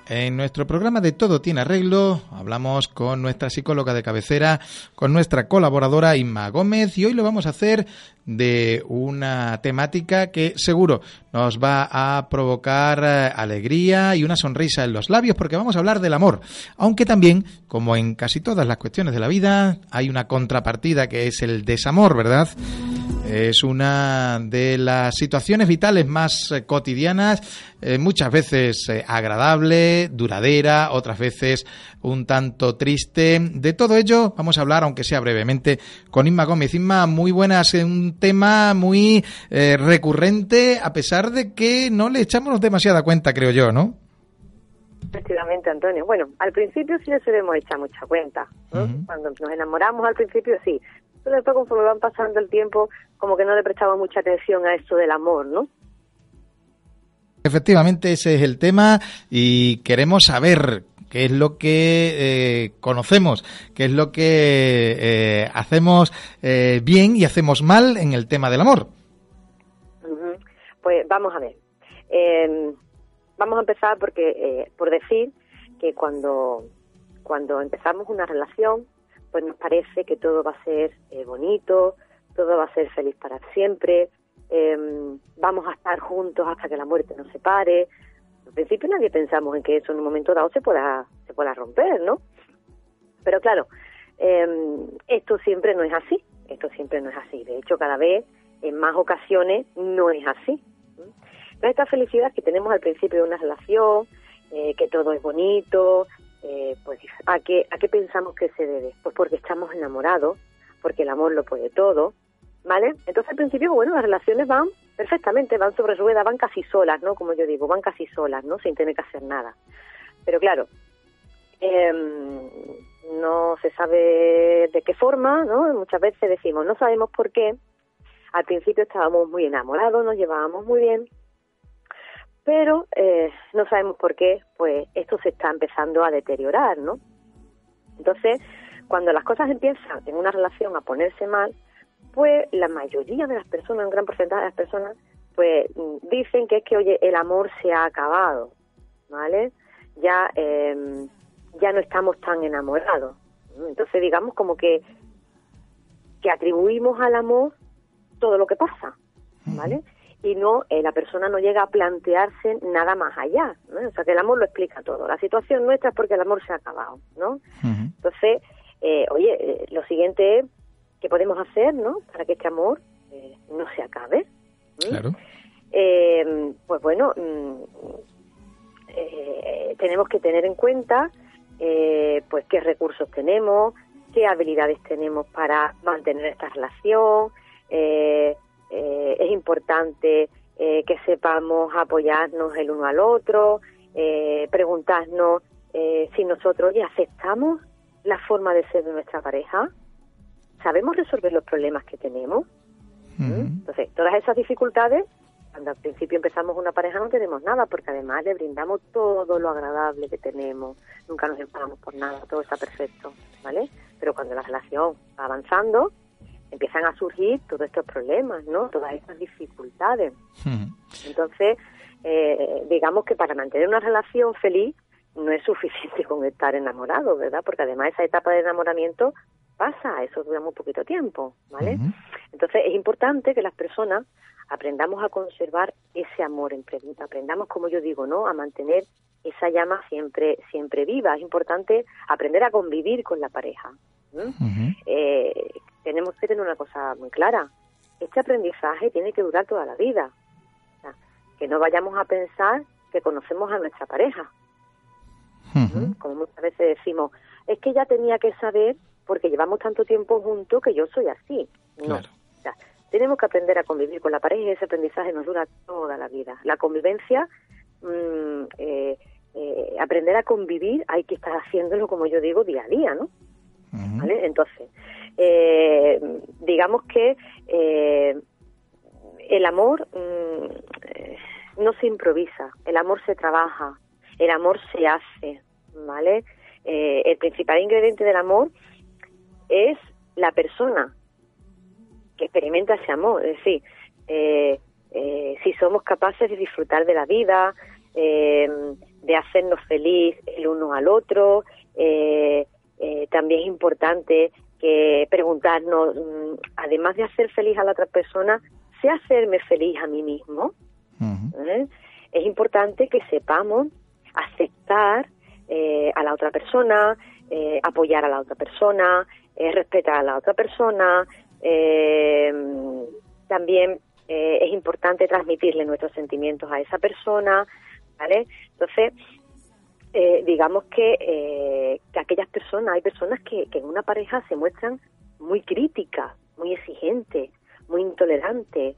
En nuestro programa de Todo tiene arreglo hablamos con nuestra psicóloga de cabecera, con nuestra colaboradora Inma Gómez y hoy lo vamos a hacer de una temática que seguro nos va a provocar eh, alegría y una sonrisa en los labios porque vamos a hablar del amor. Aunque también, como en casi todas las cuestiones de la vida, hay una contrapartida que es el desamor, ¿verdad? Es una de las situaciones vitales más eh, cotidianas, eh, muchas veces agradable, duradera, otras veces un tanto triste. De todo ello vamos a hablar, aunque sea brevemente, con Inma Gómez. Inma, muy buenas, un tema muy eh, recurrente, a pesar de que no le echamos demasiada cuenta, creo yo, ¿no? Efectivamente, Antonio. Bueno, al principio sí le hemos echado mucha cuenta. Cuando nos enamoramos al principio sí. Pero después, conforme van pasando el tiempo, como que no le prestamos mucha atención a esto del amor, ¿no? Efectivamente, ese es el tema y queremos saber qué es lo que eh, conocemos, qué es lo que eh, hacemos eh, bien y hacemos mal en el tema del amor. Pues vamos a ver. Em, vamos a empezar porque por decir que cuando cuando empezamos una relación, pues nos parece que todo va a ser bonito, todo va a ser feliz para siempre, em, vamos a estar juntos hasta que la muerte nos separe, al principio nadie pensamos en que eso en un momento dado se pueda, se pueda romper, ¿no? Pero claro, em, esto siempre no es así, esto siempre no es así. De hecho, cada vez, en más ocasiones, no es así. esta felicidad que tenemos al principio de una relación, eh, que todo es bonito, eh, pues ¿a qué, ¿a qué pensamos que se debe? Pues porque estamos enamorados, porque el amor lo puede todo, ¿vale? Entonces al principio, bueno, las relaciones van perfectamente, van sobre ruedas, van casi solas, ¿no? Como yo digo, van casi solas, ¿no? Sin tener que hacer nada. Pero claro, em, no se sabe de qué forma, ¿no? Muchas veces decimos, no sabemos por qué. Al principio estábamos muy enamorados, nos llevábamos muy bien, pero eh, no sabemos por qué, pues esto se está empezando a deteriorar, ¿no? Entonces, cuando las cosas empiezan en una relación a ponerse mal, pues la mayoría de las personas, un gran porcentaje de las personas, pues dicen que es que, oye, el amor se ha acabado, ¿vale? Ya, em, ya no estamos tan enamorados. Entonces, digamos como que, que atribuimos al amor todo lo que pasa, ¿vale? Y no, eh, la persona no llega a plantearse nada más allá, ¿no? O sea, que el amor lo explica todo. La situación nuestra es porque el amor se ha acabado, ¿no? Entonces, eh, oye, eh, lo siguiente es qué podemos hacer, ¿no? Para que este amor eh, no se acabe. Claro. Eh, pues bueno, mm, tenemos que tener en cuenta, pues qué recursos tenemos, qué habilidades tenemos para mantener esta relación. Es importante que sepamos apoyarnos el uno al otro, preguntarnos si nosotros ya aceptamos la forma de ser de nuestra pareja, sabemos resolver los problemas que tenemos. ¿Mm? Entonces, todas esas dificultades cuando al principio empezamos una pareja no tenemos nada, porque además le brindamos todo lo agradable que tenemos, nunca nos enfadamos por nada, todo está perfecto, ¿vale? Pero cuando la relación va avanzando, empiezan a surgir todos estos problemas, ¿no? Todas estas dificultades. Entonces, eh, digamos que para mantener una relación feliz no es suficiente con estar enamorado, ¿verdad? Porque además esa etapa de enamoramiento pasa, eso dura muy poquito tiempo, ¿vale? Entonces es importante que las personas aprendamos a conservar ese amor, aprendamos, como yo digo, ¿no? A mantener esa llama siempre, siempre viva. Es importante aprender a convivir con la pareja. eh, tenemos que tener una cosa muy clara. Este aprendizaje tiene que durar toda la vida. que no vayamos a pensar que conocemos a nuestra pareja. Como muchas veces decimos, es que ya tenía que saber porque llevamos tanto tiempo juntos que yo soy así. No. tenemos que aprender a convivir con la pareja y ese aprendizaje nos dura toda la vida. La convivencia, mm, eh, eh, aprender a convivir hay que estar haciéndolo, como yo digo, día a día, ¿no? ¿Vale? Entonces, eh, digamos que el amor mm, no se improvisa, el amor se trabaja, el amor se hace, ¿vale? el principal ingrediente del amor es la persona que experimenta ese amor. Es decir, eh, eh, si somos capaces de disfrutar de la vida, eh, de hacernos feliz el uno al otro, también es importante que preguntarnos, mm, además de hacer feliz a la otra persona, ¿sé hacerme feliz a mí mismo? Es importante que sepamos aceptar a la otra persona, apoyar a la otra persona, eh, respetar a la otra persona, eh, también eh, es importante transmitirle nuestros sentimientos a esa persona, ¿vale? Entonces, digamos que aquellas personas, hay personas que, que en una pareja se muestran muy críticas, muy exigentes, muy intolerantes,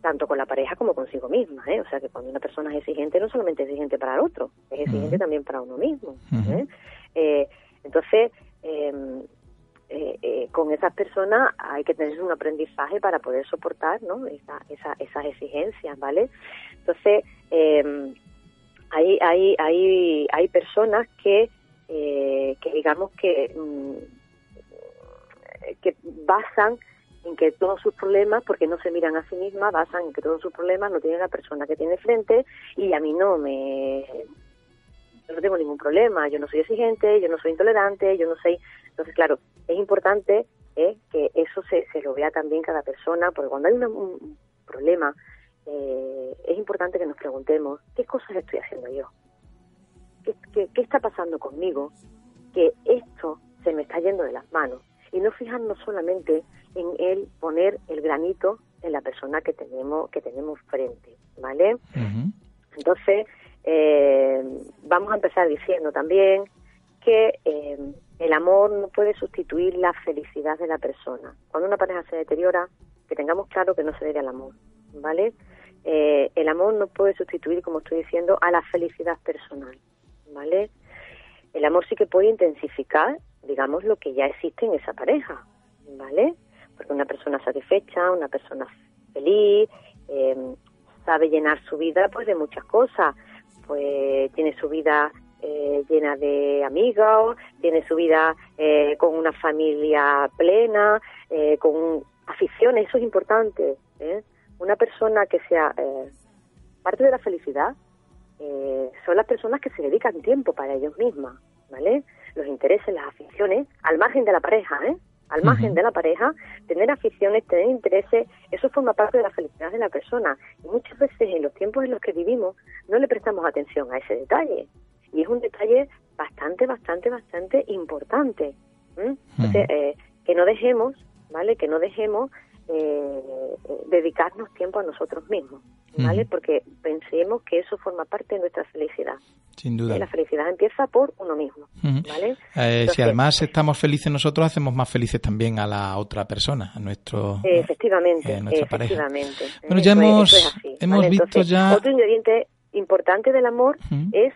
tanto con la pareja como consigo misma, ¿eh? O sea que cuando una persona es exigente, no solamente es exigente para el otro, es exigente también para uno mismo. ¿eh? entonces, em, eh, eh, con esas personas hay que tener un aprendizaje para poder soportar ¿no? Esa, esas exigencias, ¿vale? Entonces, eh, hay, hay, hay, hay personas que, eh, que digamos que, mm, que basan en que todos sus problemas, porque no se miran a sí mismas, basan en que todos sus problemas no tienen la persona que tiene frente y a mí no me yo no tengo ningún problema, yo no soy exigente, yo no soy intolerante, yo no soy... Entonces, claro, es importante eh, que eso se, se lo vea también cada persona, porque cuando hay un problema, eh, es importante que nos preguntemos, ¿qué cosas estoy haciendo yo? ¿Qué, qué, está pasando conmigo? Que esto se me está yendo de las manos. Y no fijarnos solamente en el poner el granito en la persona que tenemos, que tenemos frente, ¿vale? Entonces, eh, vamos a empezar diciendo también que eh, el amor no puede sustituir la felicidad de la persona. Cuando una pareja se deteriora, que tengamos claro que no se debe al amor, ¿vale? Eh, el amor no puede sustituir, como estoy diciendo, a la felicidad personal, ¿vale? El amor sí que puede intensificar, digamos, lo que ya existe en esa pareja, ¿vale? Porque una persona satisfecha, una persona feliz, sabe llenar su vida pues de muchas cosas, pues tiene su vida eh, llena de amigos, tiene su vida eh, con una familia plena, eh, con aficiones, eso es importante. Una persona que sea parte de la felicidad son las personas que se dedican tiempo para ellos mismas, ¿vale? Los intereses, las aficiones, al margen de la pareja, ¿eh? al margen de la pareja, tener aficiones, tener intereses, eso forma parte de la felicidad de la persona. Y muchas veces en los tiempos en los que vivimos no le prestamos atención a ese detalle. Y es un detalle bastante, bastante, bastante importante. Entonces, eh, que no dejemos, ¿vale? Que no dejemos eh, dedicarnos tiempo a nosotros mismos, ¿vale? Porque pensemos que eso forma parte de nuestra felicidad. Sin duda. la felicidad empieza por uno mismo, ¿vale? Eh, si además estamos felices nosotros, hacemos más felices también a la otra persona, a nuestro efectivamente, a nuestra efectivamente. Pareja. Bueno, ya hemos, hemos visto ya otro ingrediente importante del amor es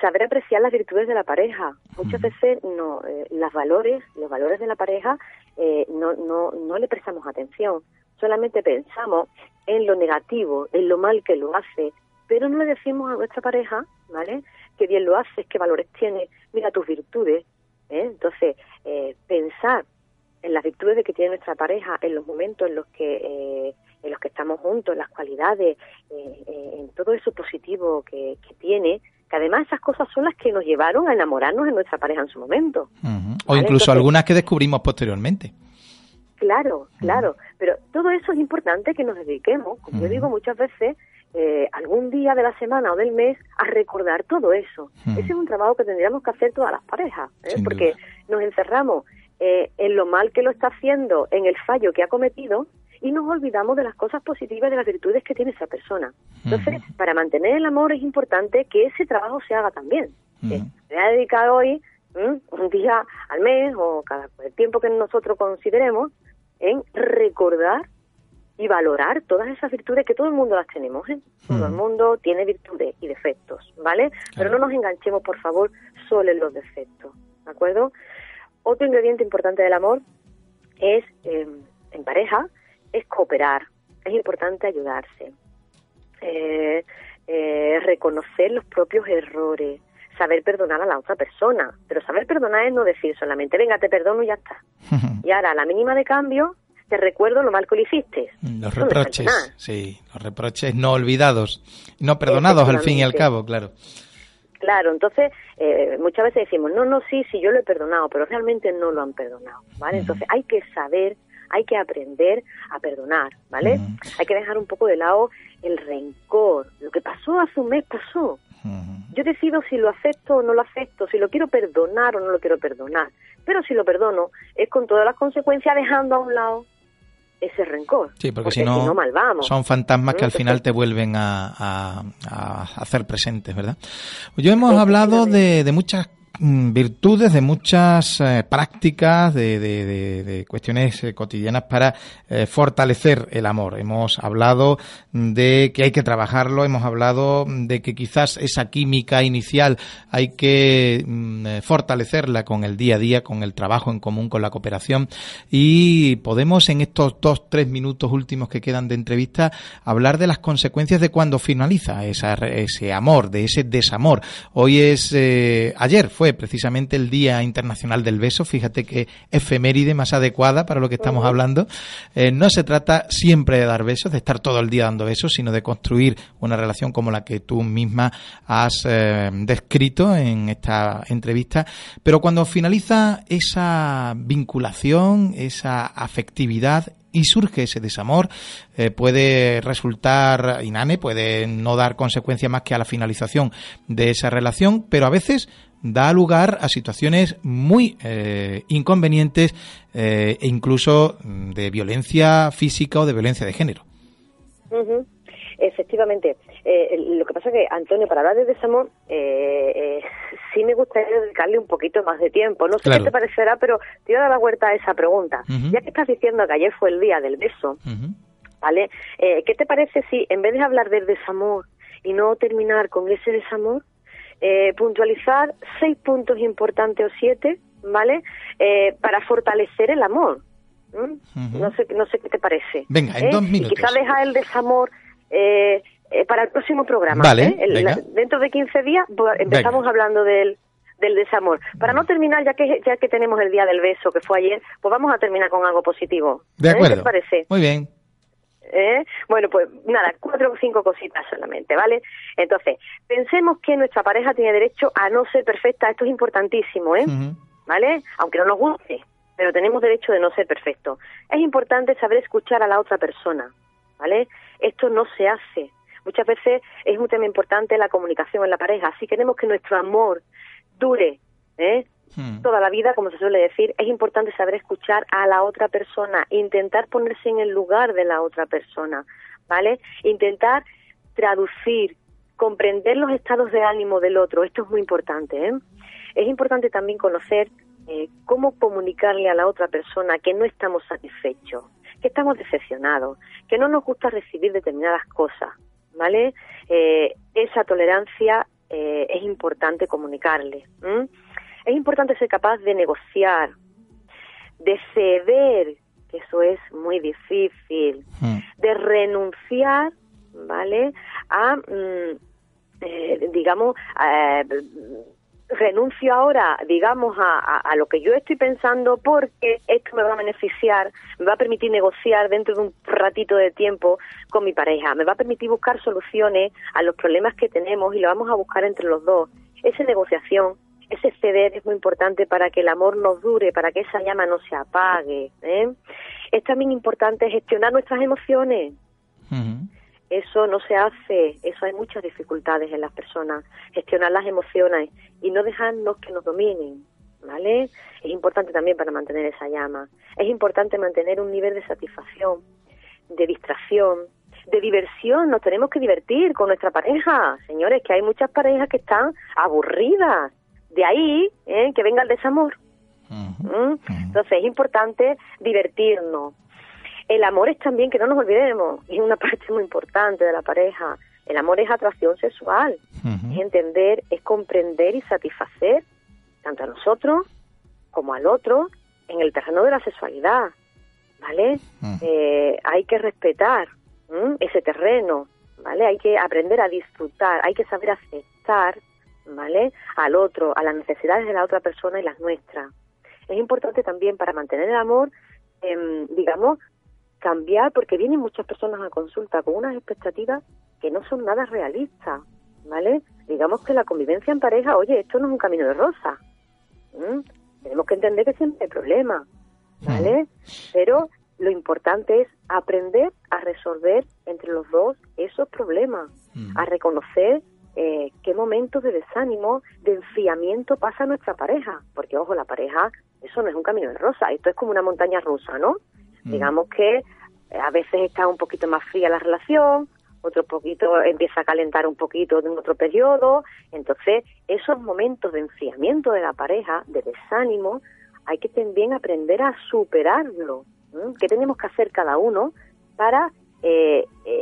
saber apreciar las virtudes de la pareja. Muchas veces no, eh, las valores, los valores de la pareja, eh, no, no, no le prestamos atención. Solamente pensamos en lo negativo, en lo mal que lo hace, pero no le decimos a nuestra pareja, ¿vale? Qué bien lo haces, qué valores tiene, mira tus virtudes. ¿eh? Entonces, eh, pensar en las virtudes de que tiene nuestra pareja, en los momentos en los que eh, en los que estamos juntos, en las cualidades, en todo eso positivo que, tiene, que además esas cosas son las que nos llevaron a enamorarnos de nuestra pareja en su momento. O incluso algunas que descubrimos posteriormente. Claro, claro, pero todo eso es importante que nos dediquemos, como yo digo muchas veces, eh, algún día de la semana o del mes a recordar todo eso. Ese es un trabajo que tendríamos que hacer todas las parejas, ¿eh? porque nos encerramos eh, en lo mal que lo está haciendo, en el fallo que ha cometido y nos olvidamos de las cosas positivas, de las virtudes que tiene esa persona. Entonces, para mantener el amor es importante que ese trabajo se haga también. Me voy a dedicar hoy un día al mes o cada el tiempo que nosotros consideremos en recordar y valorar todas esas virtudes que todo el mundo las tenemos. ¿eh? Todo el mundo tiene virtudes y defectos, ¿vale? Pero no nos enganchemos, por favor, solo en los defectos, ¿de acuerdo? Otro ingrediente importante del amor es, em, en pareja, es cooperar. Es importante ayudarse. Eh, eh, reconocer los propios errores, saber perdonar a la otra persona. Pero saber perdonar es no decir solamente, venga, te perdono y ya está. y ahora, a la mínima de cambio, te recuerdo lo mal que lo hiciste. Los reproches, sí, los reproches no olvidados, no perdonados al fin y al cabo, claro. Claro, entonces eh, muchas veces decimos, no, no, sí, sí, yo lo he perdonado, pero realmente no lo han perdonado, ¿vale? Entonces hay que saber, hay que aprender a perdonar, ¿vale? Hay que dejar un poco de lado el rencor. Lo que pasó hace un mes pasó, yo decido si lo acepto o no lo acepto, si lo quiero perdonar o no lo quiero perdonar. Pero si lo perdono, es con todas las consecuencias dejando a un lado ese rencor. Sí, porque, si, no, son fantasmas que al final te vuelven a, hacer presentes, ¿verdad? Yo hemos hablado de, de muchas virtudes, de muchas eh, prácticas, de, de, cuestiones eh, cotidianas para eh, fortalecer el amor. Hemos hablado de que hay que trabajarlo, hemos hablado de que quizás esa química inicial hay que mm, fortalecerla con el día a día, con el trabajo en común, con la cooperación y podemos en estos dos, tres minutos últimos que quedan de entrevista hablar de las consecuencias de cuando finaliza ese amor, de ese desamor. Hoy es, ayer fue precisamente el Día Internacional del Beso. Fíjate que efeméride más adecuada para lo que estamos hablando. Eh, no se trata siempre de dar besos, de estar todo el día dando besos, sino de construir una relación como la que tú misma has eh, descrito en esta entrevista. Pero cuando finaliza esa vinculación, esa afectividad, y surge ese desamor, eh, puede resultar inane, puede no dar consecuencia más que a la finalización de esa relación, pero a veces da lugar a situaciones muy eh, inconvenientes eh, e incluso de violencia física o de violencia de género. Efectivamente. Eh, lo que pasa es que, Antonio, para hablar de desamor, sí me gustaría dedicarle un poquito más de tiempo. No sé qué te parecerá, pero te voy a dar la vuelta a esa pregunta. Ya que estás diciendo que ayer fue el día del beso, ¿vale? ¿Qué te parece si, en vez de hablar del desamor y no terminar con ese desamor, eh, puntualizar seis puntos importantes o siete, ¿vale? Eh, para fortalecer el amor. No sé, no sé qué te parece. Venga, en ¿Eh? dos minutos. Y quizás deja el desamor para el próximo programa. Vale, dentro de 15 días empezamos hablando del, del desamor. Para no terminar, ya que ya que tenemos el día del beso que fue ayer, pues vamos a terminar con algo positivo. De acuerdo. ¿Qué te parece? Muy bien. ¿Eh? Bueno, pues nada, cuatro o cinco cositas solamente, ¿vale? Entonces, pensemos que nuestra pareja tiene derecho a no ser perfecta, esto es importantísimo, ¿eh? ¿Vale? Aunque no nos guste, pero tenemos derecho de no ser perfecto. Es importante saber escuchar a la otra persona, ¿vale? Esto no se hace. Muchas veces es un tema importante la comunicación en la pareja. Si queremos que nuestro amor dure, ¿eh? Hmm. toda la vida, como se suele decir, es importante saber escuchar a la otra persona, intentar ponerse en el lugar de la otra persona, ¿vale? Intentar traducir, comprender los estados de ánimo del otro, esto es muy importante, ¿eh? Es importante también conocer eh, cómo comunicarle a la otra persona que no estamos satisfechos, que estamos decepcionados, que no nos gusta recibir determinadas cosas, ¿vale? Eh, esa tolerancia eh, es importante comunicarle es importante ser capaz de negociar, de ceder que eso es muy difícil, Mm. de renunciar, ¿vale? A, mm, eh, digamos, eh, renuncio ahora, digamos, a, a- a lo que yo estoy pensando porque esto me va a beneficiar, me va a permitir negociar dentro de un ratito de tiempo con mi pareja, me va a permitir buscar soluciones a los problemas que tenemos y lo vamos a buscar entre los dos. Esa negociación, ese ceder es muy importante para que el amor nos dure, para que esa llama no se apague. ¿eh? Es también importante gestionar nuestras emociones. Eso no se hace, eso hay muchas dificultades en las personas, gestionar las emociones y no dejarnos que nos dominen, ¿vale? Es importante también para mantener esa llama. Es importante mantener un nivel de satisfacción, de distracción, de diversión. Nos tenemos que divertir con nuestra pareja, señores, que hay muchas parejas que están aburridas. De ahí ¿eh? que venga el desamor. Ujú. ¿m? Entonces es importante divertirnos. El amor es también, que no nos olvidemos, es una parte muy importante de la pareja. El amor es atracción sexual, es entender, es comprender y satisfacer tanto a nosotros como al otro en el terreno de la sexualidad, ¿vale? Eh, hay que respetar ¿m? ese terreno, ¿vale? Hay que aprender a disfrutar, hay que saber aceptar, ¿vale? Al otro, a las necesidades de la otra persona y las nuestras. Es importante también para mantener el amor, em, digamos, cambiar, porque vienen muchas personas a consulta con unas expectativas que no son nada realistas, ¿vale? Digamos que la convivencia en pareja, oye, esto no es un camino de rosa. ¿m? Tenemos que entender que siempre hay problemas, ¿vale? Pero lo importante es aprender a resolver entre los dos esos problemas, a reconocer eh, qué momentos de desánimo, de enfriamiento pasa nuestra pareja, porque ojo, la pareja, eso no es un camino de rosa, esto es como una montaña rusa, ¿no? Digamos que eh, a veces está un poquito más fría la relación, otro poquito empieza a calentar un poquito en otro periodo, entonces esos momentos de enfriamiento de la pareja, de desánimo, hay que también aprender a superarlo. ¿Qué tenemos que hacer cada uno para eh, eh,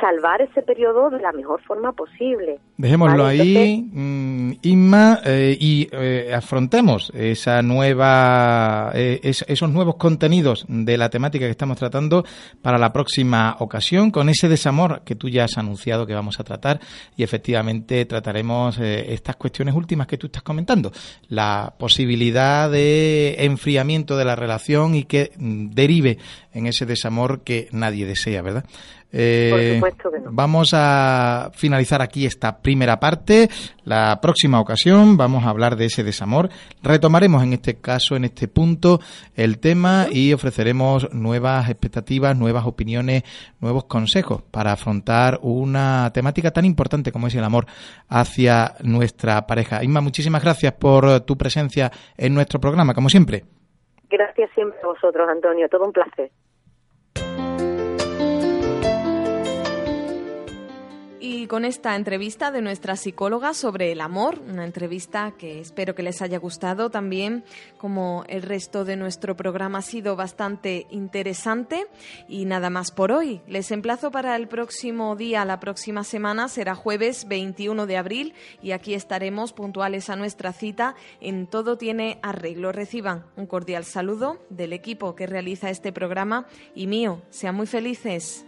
salvar ese periodo de la mejor forma posible? Dejémoslo Vale, ahí, mm, Inma, eh, y eh, afrontemos esa nueva, eh, es- esos nuevos contenidos de la temática que estamos tratando para la próxima ocasión, con ese desamor que tú ya has anunciado que vamos a tratar, y efectivamente trataremos eh, estas cuestiones últimas que tú estás comentando, la posibilidad de enfriamiento de la relación y que mm, derive en ese desamor que nadie desea, ¿verdad? Eh, Por supuesto que no. Vamos a finalizar aquí esta primera parte. La próxima ocasión vamos a hablar de ese desamor. Retomaremos en este caso, en este punto, el tema y ofreceremos nuevas expectativas, nuevas opiniones, nuevos consejos para afrontar una temática tan importante como es el amor hacia nuestra pareja. Inma, muchísimas gracias por tu presencia en nuestro programa, como siempre. Gracias siempre a vosotros, Antonio, todo un placer. Y con esta entrevista de nuestra psicóloga sobre el amor, una entrevista que espero que les haya gustado también, como el resto de nuestro programa ha sido bastante interesante. Y nada más por hoy. Les emplazo para el próximo día, la próxima semana, será jueves 21 de abril y aquí estaremos puntuales a nuestra cita en Todo tiene arreglo. Reciban un cordial saludo del equipo que realiza este programa y mío. Sean muy felices.